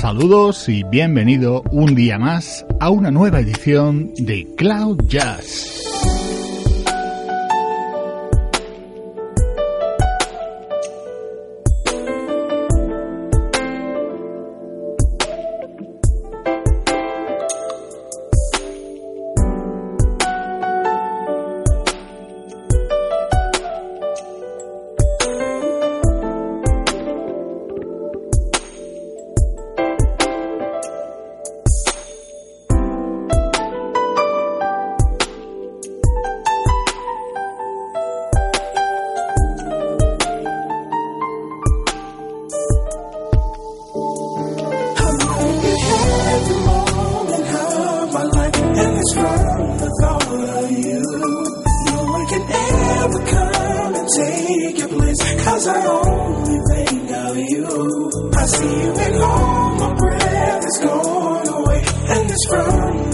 Saludos y bienvenido un día más a una nueva edición de Cloud Jazz. Cause I only think of you. I see you at home, my breath is gone away, and it's from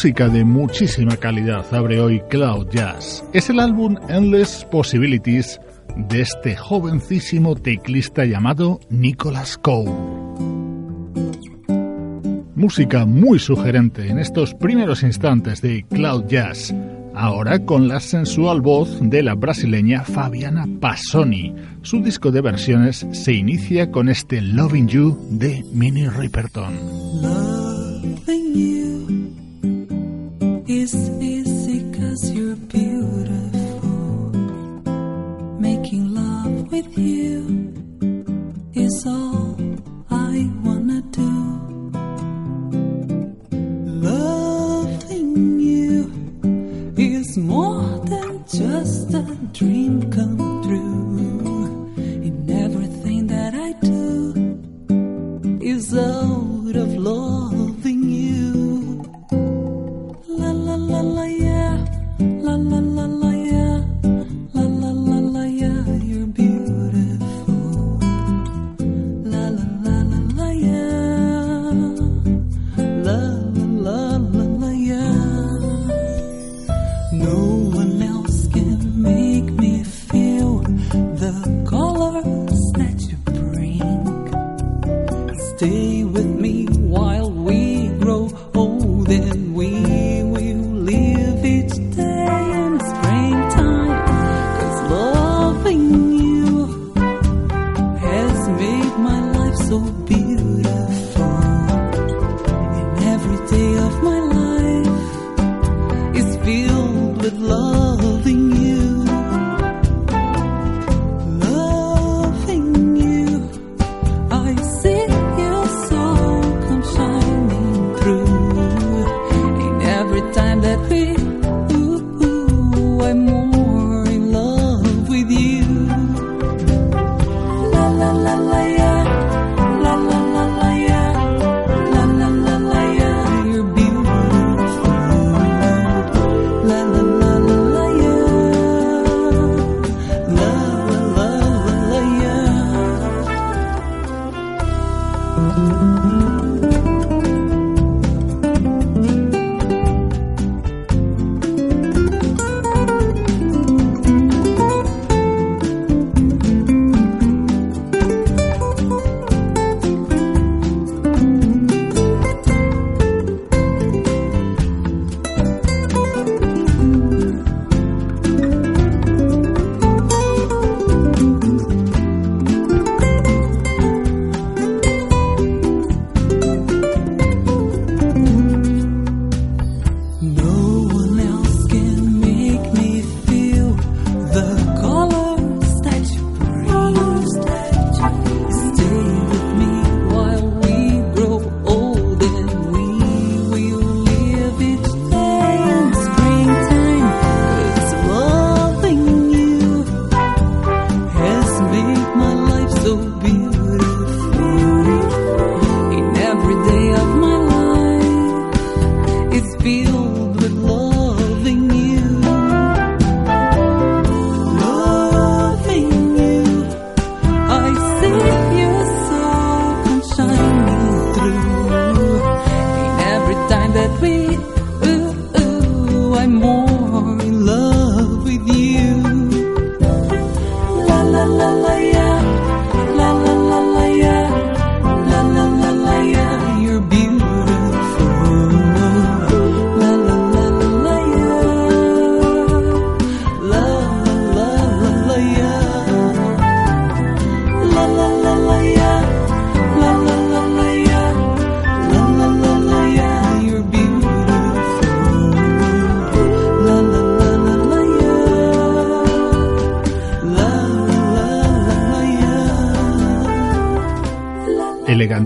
música de muchísima calidad abre hoy Cloud Jazz. Es el álbum Endless Possibilities de este jovencísimo teclista llamado Nicholas Cole. Música muy sugerente en estos primeros instantes de Cloud Jazz, ahora con la sensual voz de la brasileña Fabiana Passoni. Su disco de versiones se inicia con este Loving You de Minnie Riperton.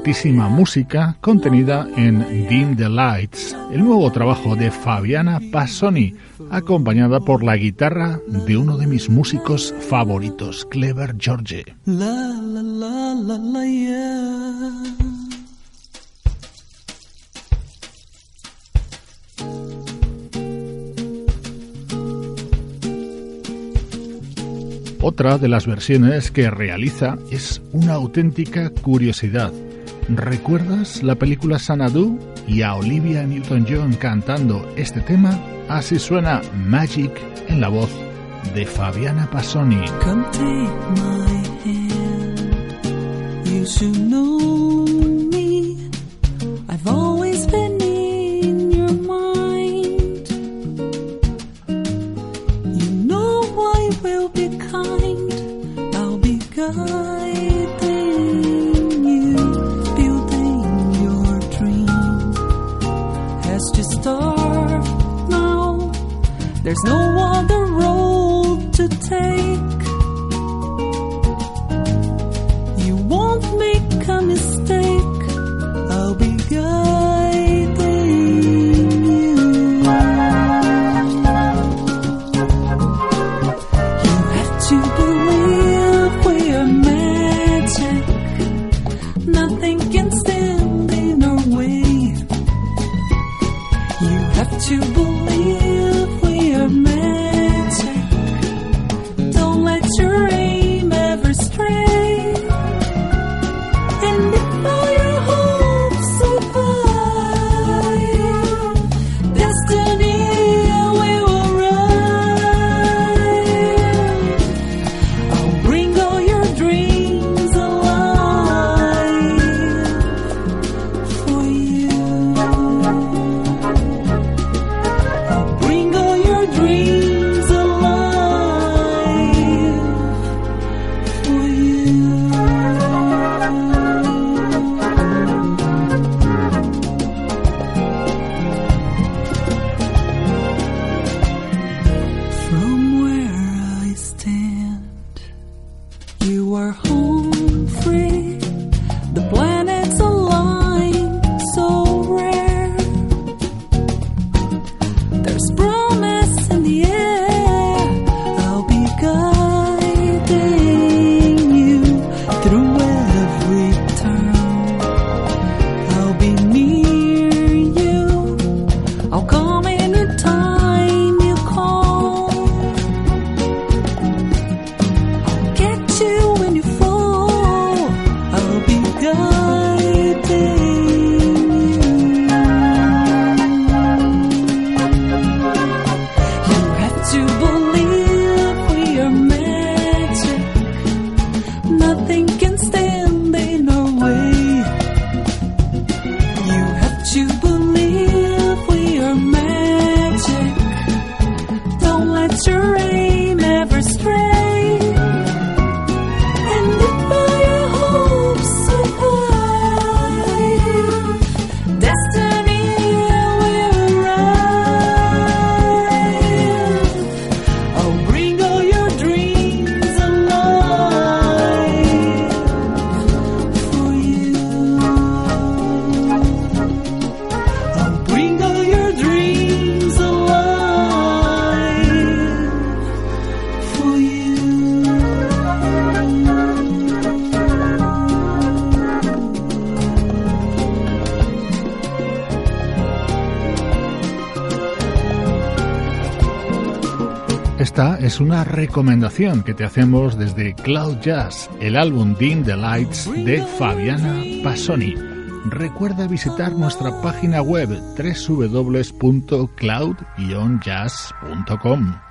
interesantísima música contenida en Dim the Lights, el nuevo trabajo de Fabiana Passoni, acompañada por la guitarra de uno de mis músicos favoritos, Clever George. Otra de las versiones que realiza es una auténtica curiosidad. ¿Recuerdas la película Sanadu y a Olivia Newton-John cantando este tema? Así suena Magic en la voz de Fabiana Pasoni. There's no other road to take. es una recomendación que te hacemos desde Cloud Jazz, el álbum Dim the Lights de Fabiana Pasoni. Recuerda visitar nuestra página web www.cloud-jazz.com.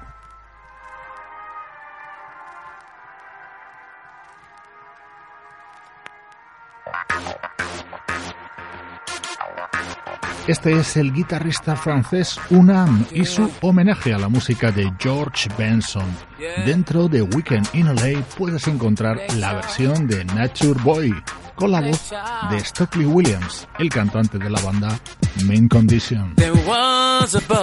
Este es el guitarrista francés Unam y su homenaje a la música de George Benson. Dentro de Weekend in LA puedes encontrar la versión de Nature Boy con la voz de Stockley Williams, el cantante de la banda Main Condition. There was a boy,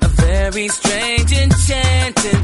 a very strange enchanted.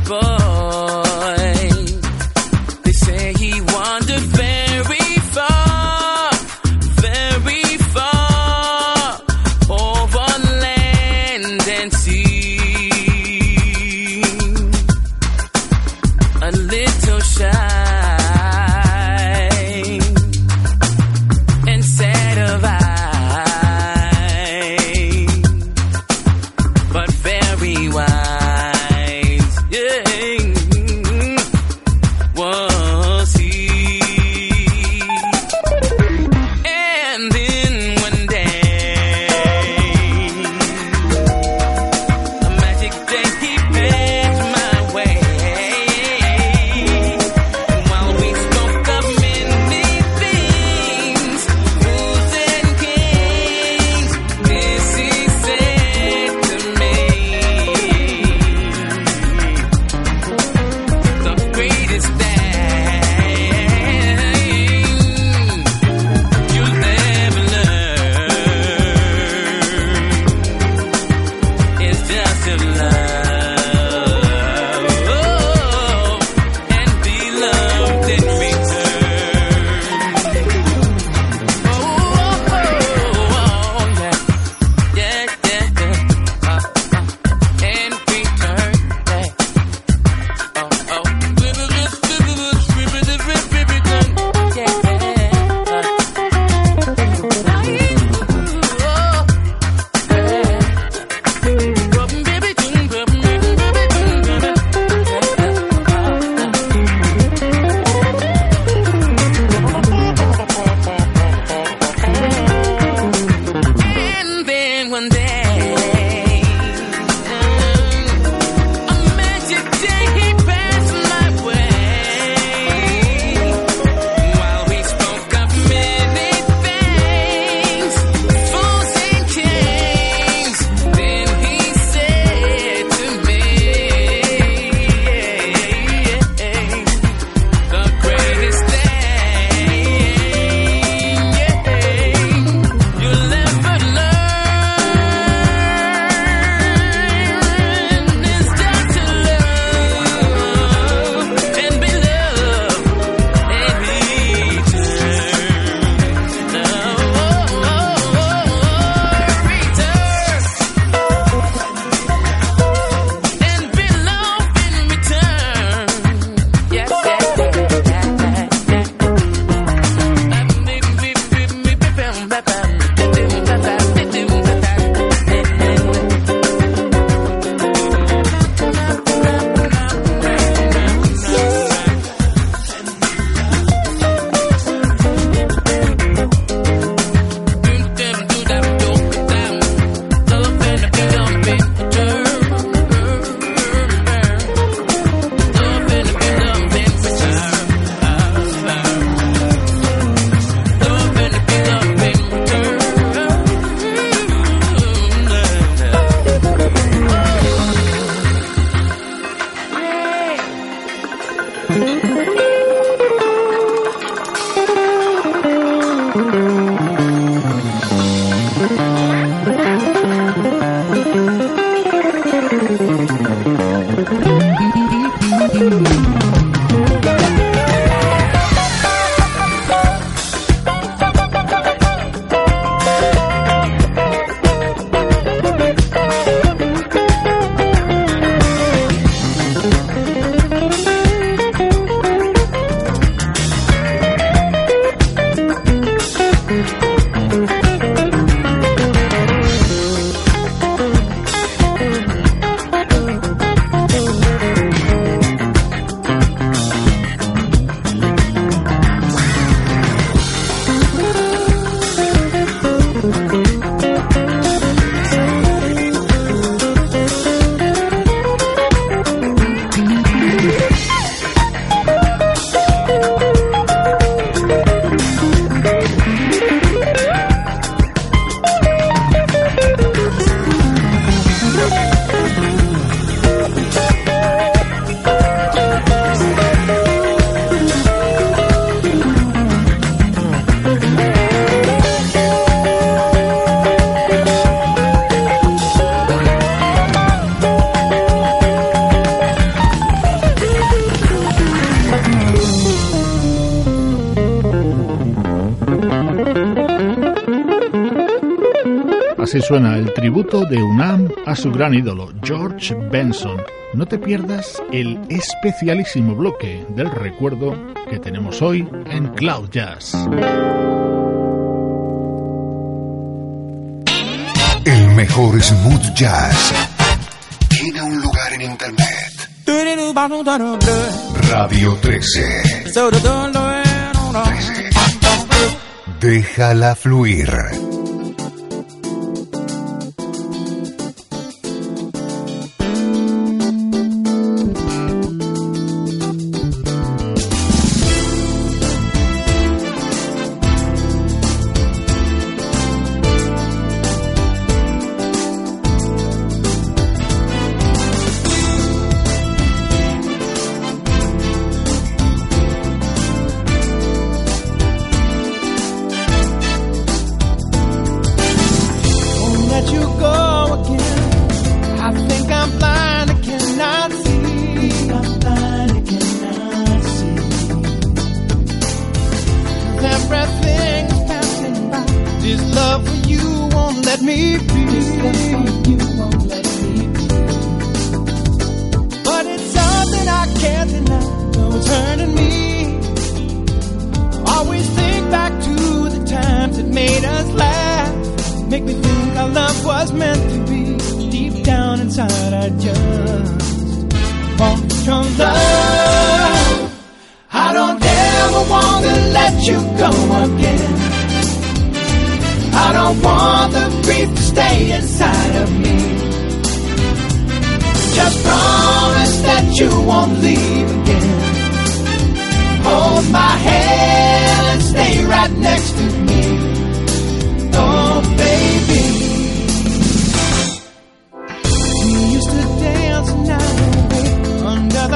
Así suena el tributo de UNAM a su gran ídolo, George Benson. No te pierdas el especialísimo bloque del recuerdo que tenemos hoy en Cloud Jazz. El mejor smooth jazz tiene un lugar en internet. Radio 13. 13. Déjala fluir. let you go. your love. I don't ever want to let you go again. I don't want the grief to stay inside of me. Just promise that you won't leave again. Hold my hand and stay right next to me.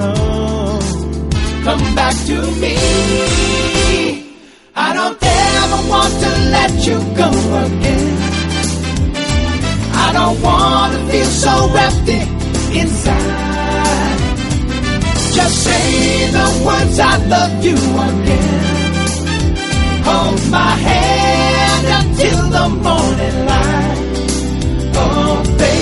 alone. Come back to me. I don't ever want to let you go again. I don't want to feel so empty inside. Just say the words I love you again. Hold my hand until the morning light. Oh, baby.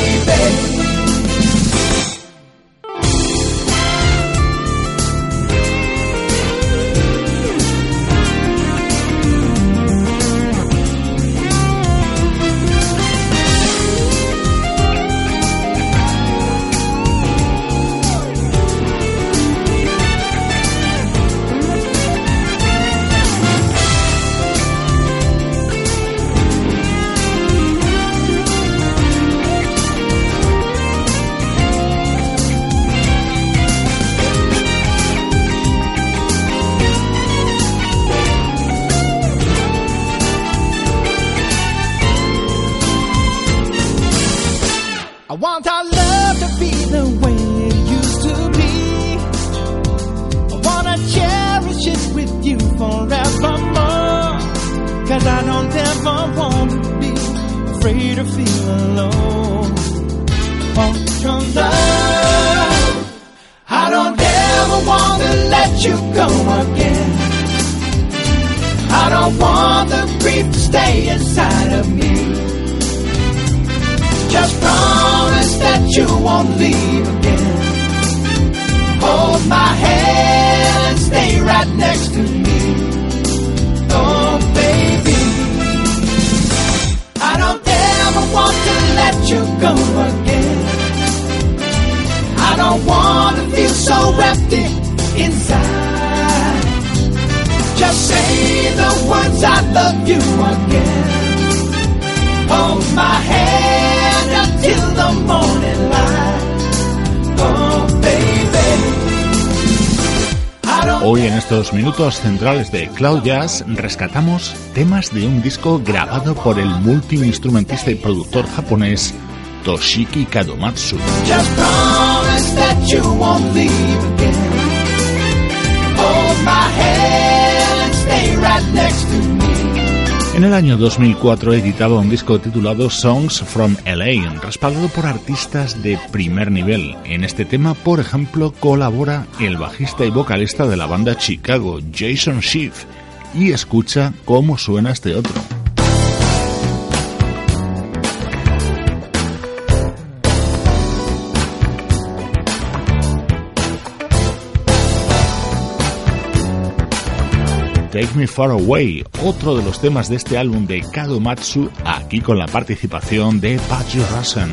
I you until the morning light. Oh, baby. Hoy en estos minutos centrales de Cloud Jazz rescatamos temas de un disco grabado por el multiinstrumentista y productor japonés Toshiki Kadomatsu. Just en el año 2004 editaba un disco titulado Songs from LA, respaldado por artistas de primer nivel. En este tema, por ejemplo, colabora el bajista y vocalista de la banda Chicago, Jason Schiff, y escucha cómo suena este otro. Take Me Far Away, otro de los temas de este álbum de Kadomatsu, aquí con la participación de Patrick Russen.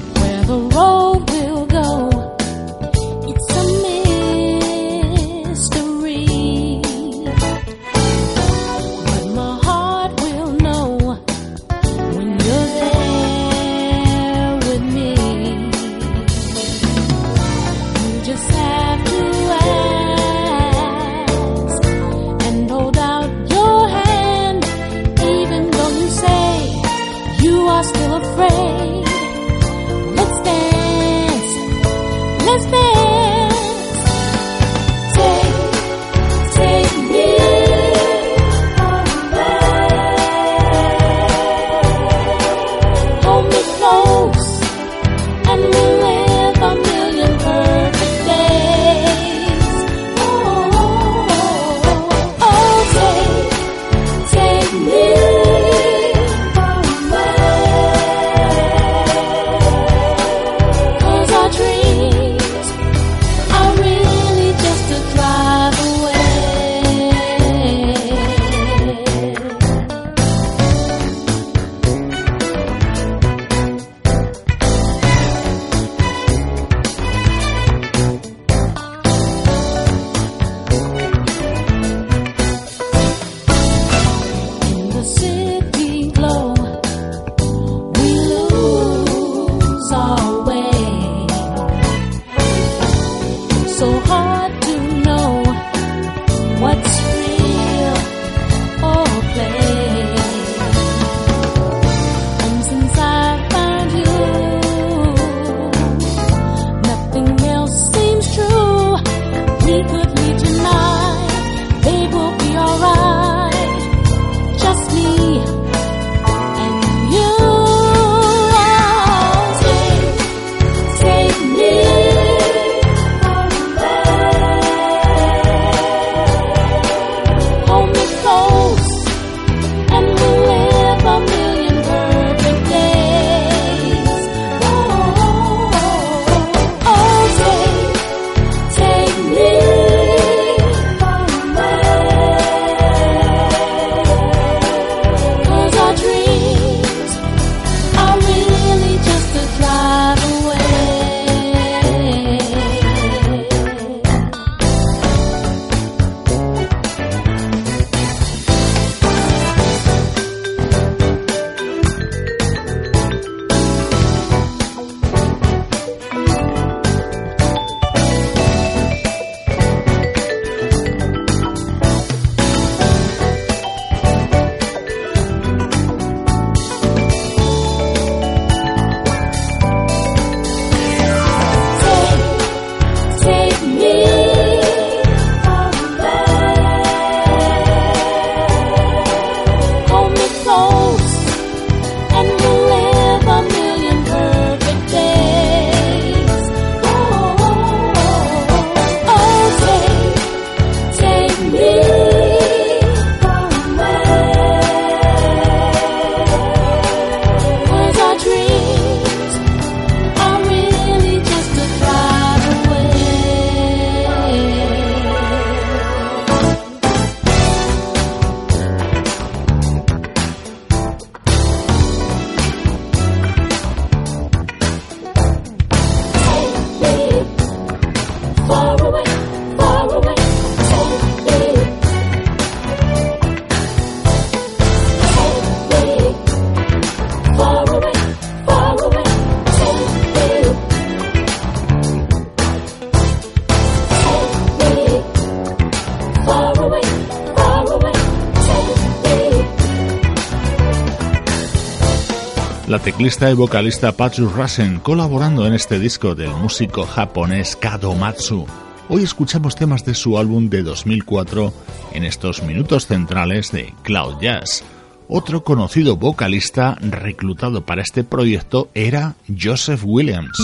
La teclista y vocalista Patsu Rasen colaborando en este disco del músico japonés Kadomatsu. Hoy escuchamos temas de su álbum de 2004 en estos minutos centrales de Cloud Jazz. Otro conocido vocalista reclutado para este proyecto era Joseph Williams.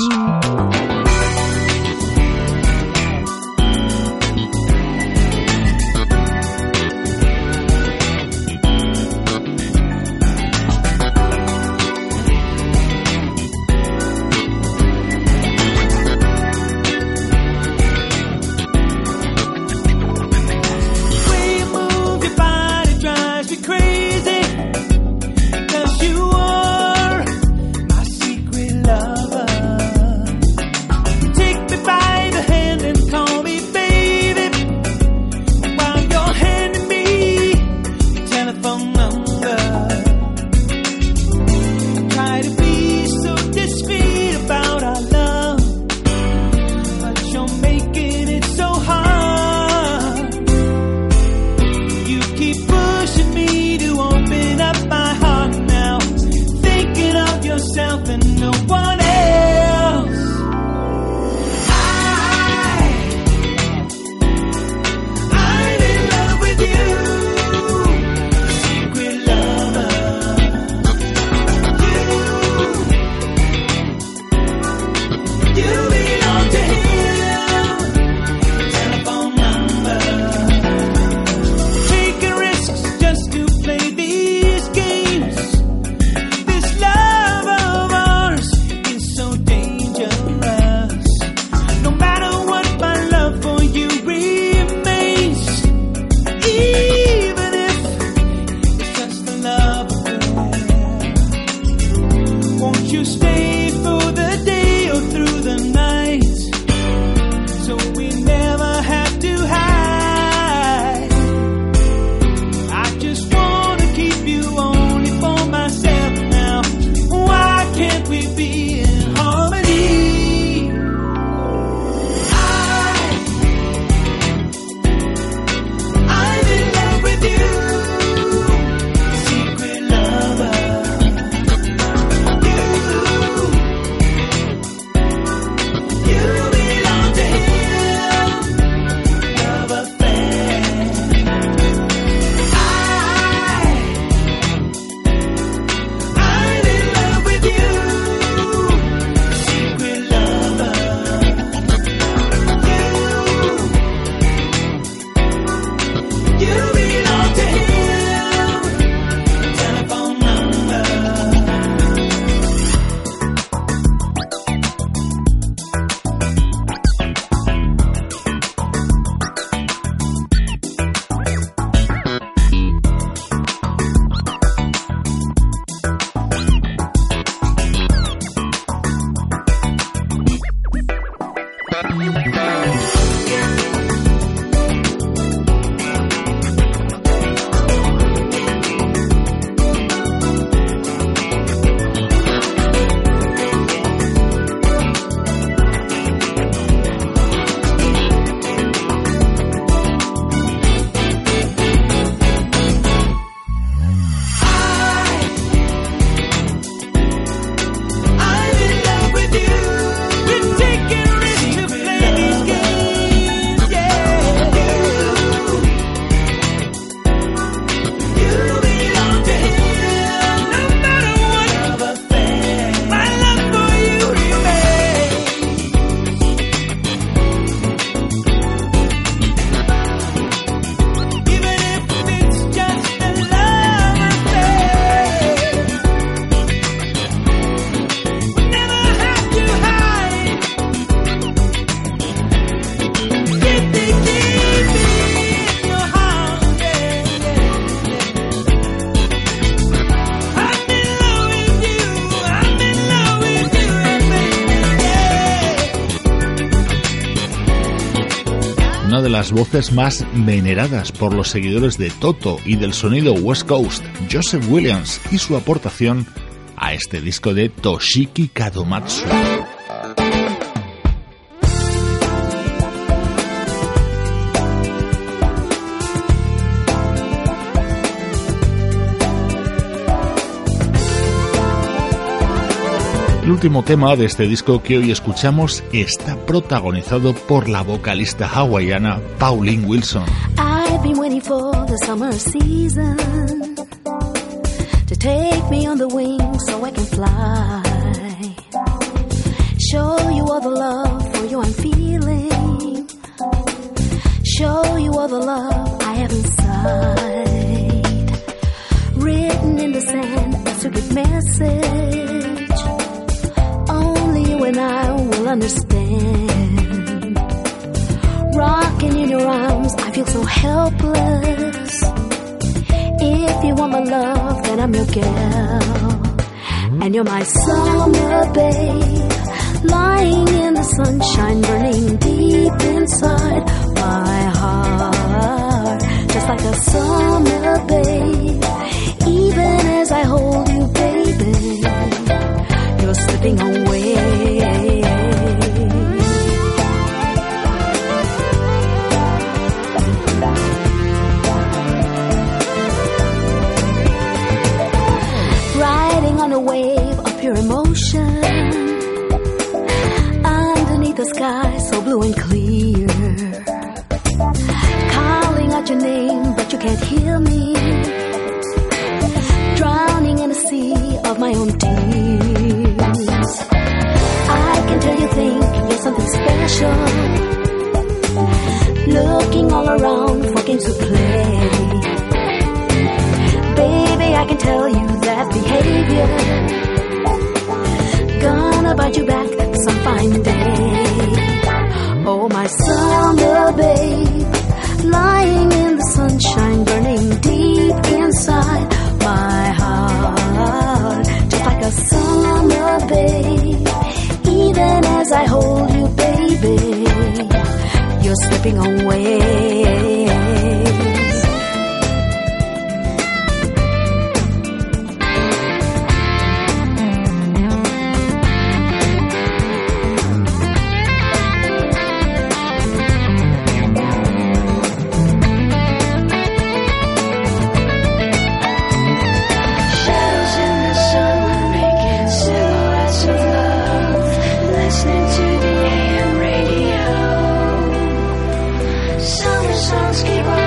Voces más veneradas por los seguidores de Toto y del sonido West Coast, Joseph Williams y su aportación a este disco de Toshiki Kadomatsu. El último tema de este disco que hoy escuchamos está protagonizado por la vocalista hawaiana Pauline Wilson. I've been waiting for the summer season to take me on the wing so I can fly. Show you all the love for you I'm feeling. Show you all the love I have inside. Written in the sand, a secret message when I will understand. Rocking in your arms, I feel so helpless. If you want my love, then I'm your girl. And you're my summer babe. Lying in the sunshine, burning deep inside my heart. Just like a summer babe. Special. Looking all around for games to play. Baby, I can tell you that behavior gonna bite you back some fine day. Oh, my summer babe, lying you're slipping away. Summer songs keep on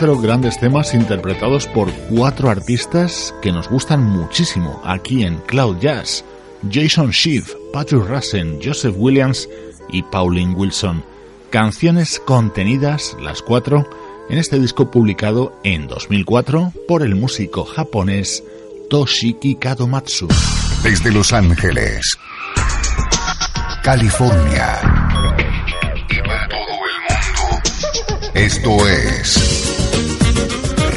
cuatro grandes temas interpretados por cuatro artistas que nos gustan muchísimo aquí en Cloud Jazz. Jason Schiff, Patrick Rassen, Joseph Williams y Pauline Wilson. Canciones contenidas, las cuatro, en este disco publicado en 2004 por el músico japonés Toshiki Kadomatsu. Desde Los Ángeles, California esto es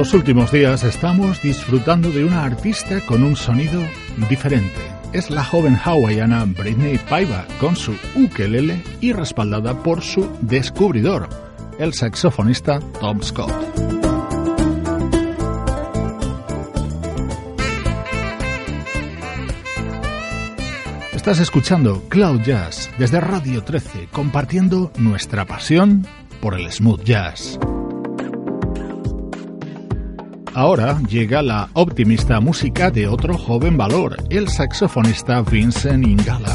Los últimos días estamos disfrutando de una artista con un sonido diferente. Es la joven hawaiana Britney Paiva con su ukelele y respaldada por su descubridor, el saxofonista Tom Scott. Estás escuchando Cloud Jazz desde Radio 13, compartiendo nuestra pasión por el smooth jazz. Ahora llega la optimista música de otro joven valor, el saxofonista Vincent Ingala.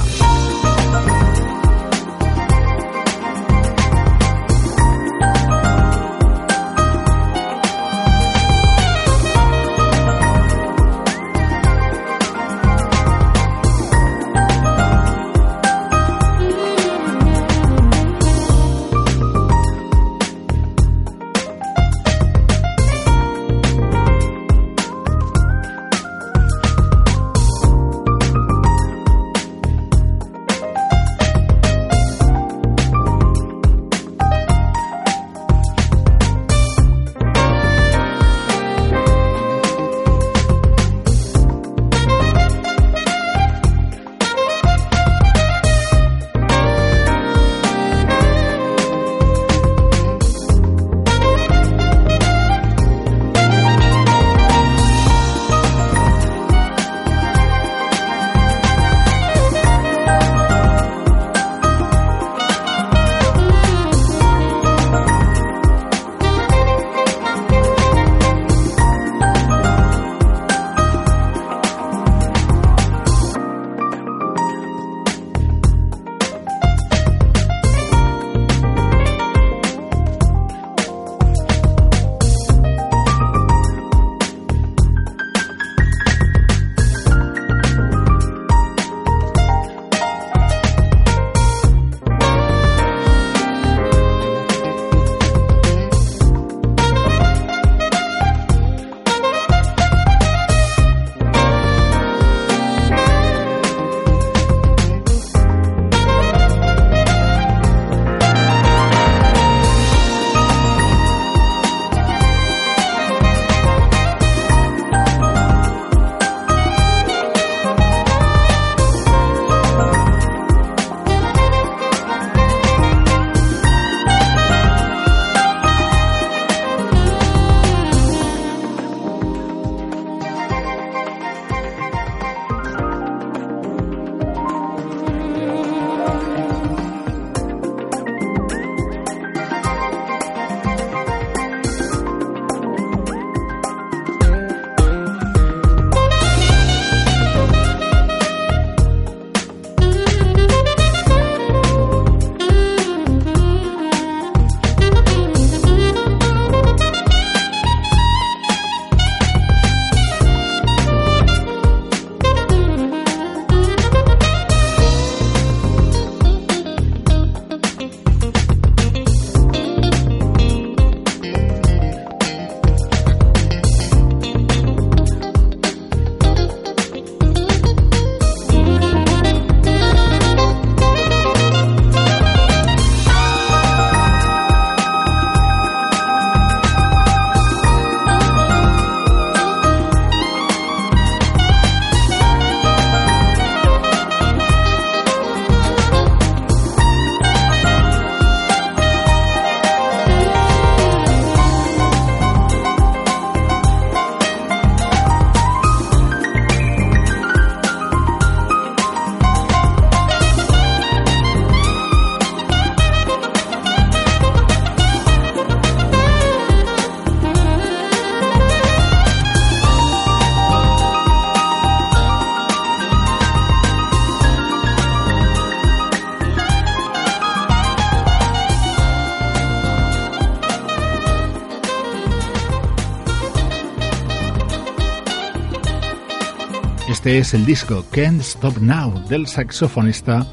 Este es el disco Can't Stop Now del saxofonista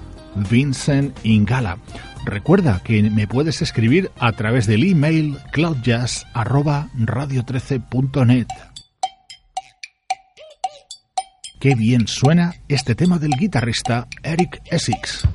Vincent Ingala. Recuerda que me puedes escribir a través del email cloudjazz@radio13.net. Qué bien suena este tema del guitarrista Eric Essex.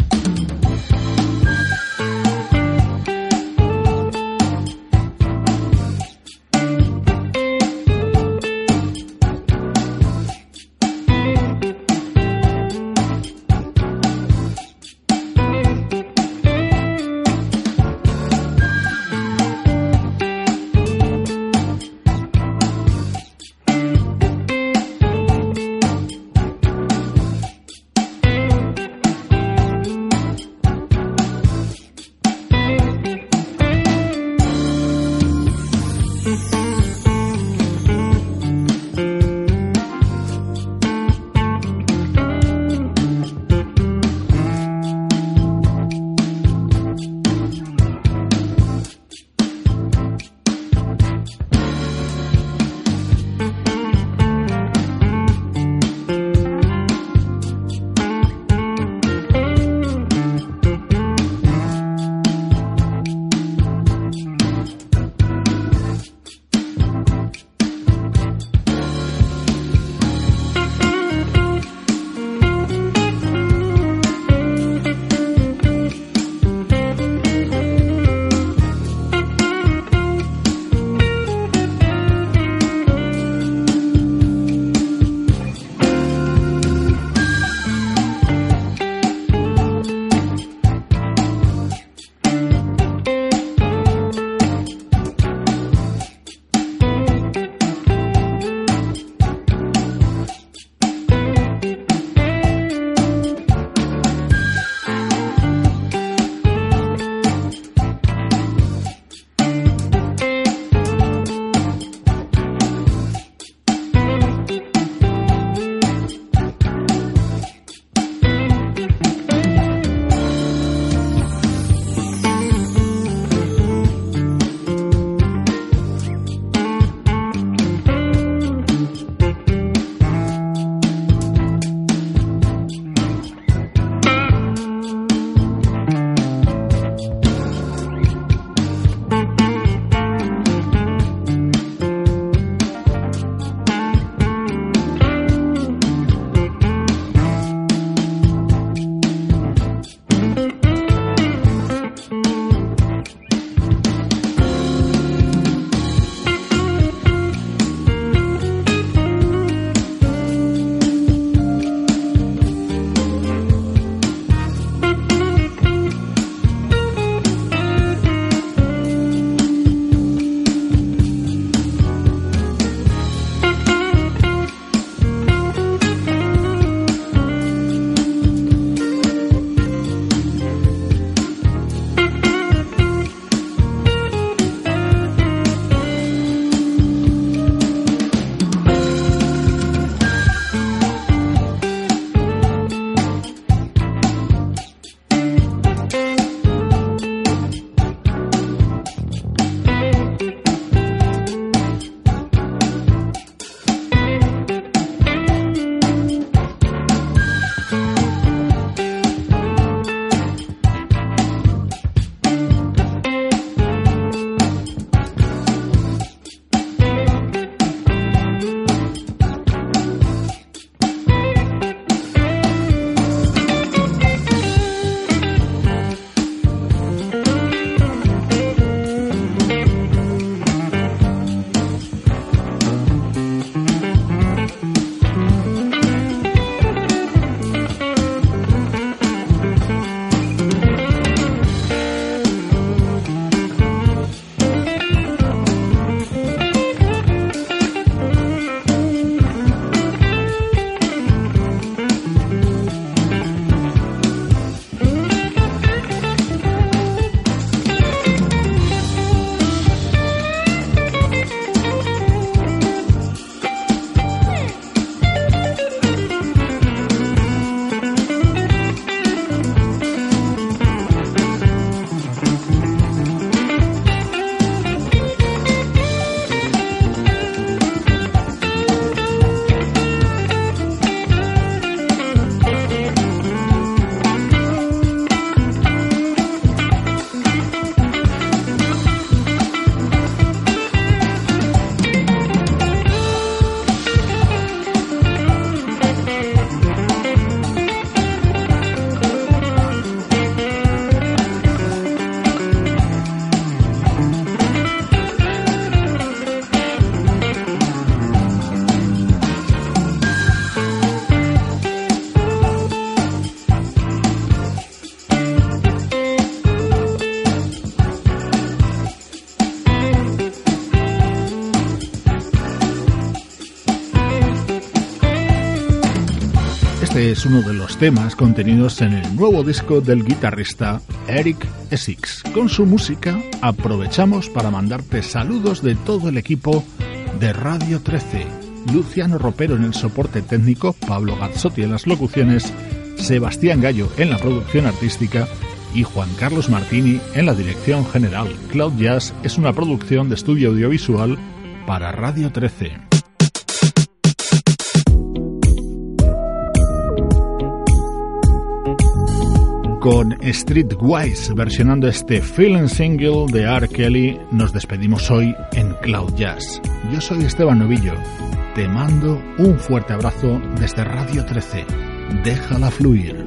Temas contenidos en el nuevo disco del guitarrista Eric Essex. Con su música aprovechamos para mandarte saludos de todo el equipo de Radio 13. Luciano Ropero en el soporte técnico, Pablo Gazzotti en las locuciones, Sebastián Gallo en la producción artística y Juan Carlos Martini en la dirección general. Cloud Jazz es una producción de estudio audiovisual para Radio 13. Con Streetwise versionando este Feeling Single de R. Kelly, nos despedimos hoy en Cloud Jazz. Yo soy Esteban Novillo. Te mando un fuerte abrazo desde Radio 13. Déjala fluir.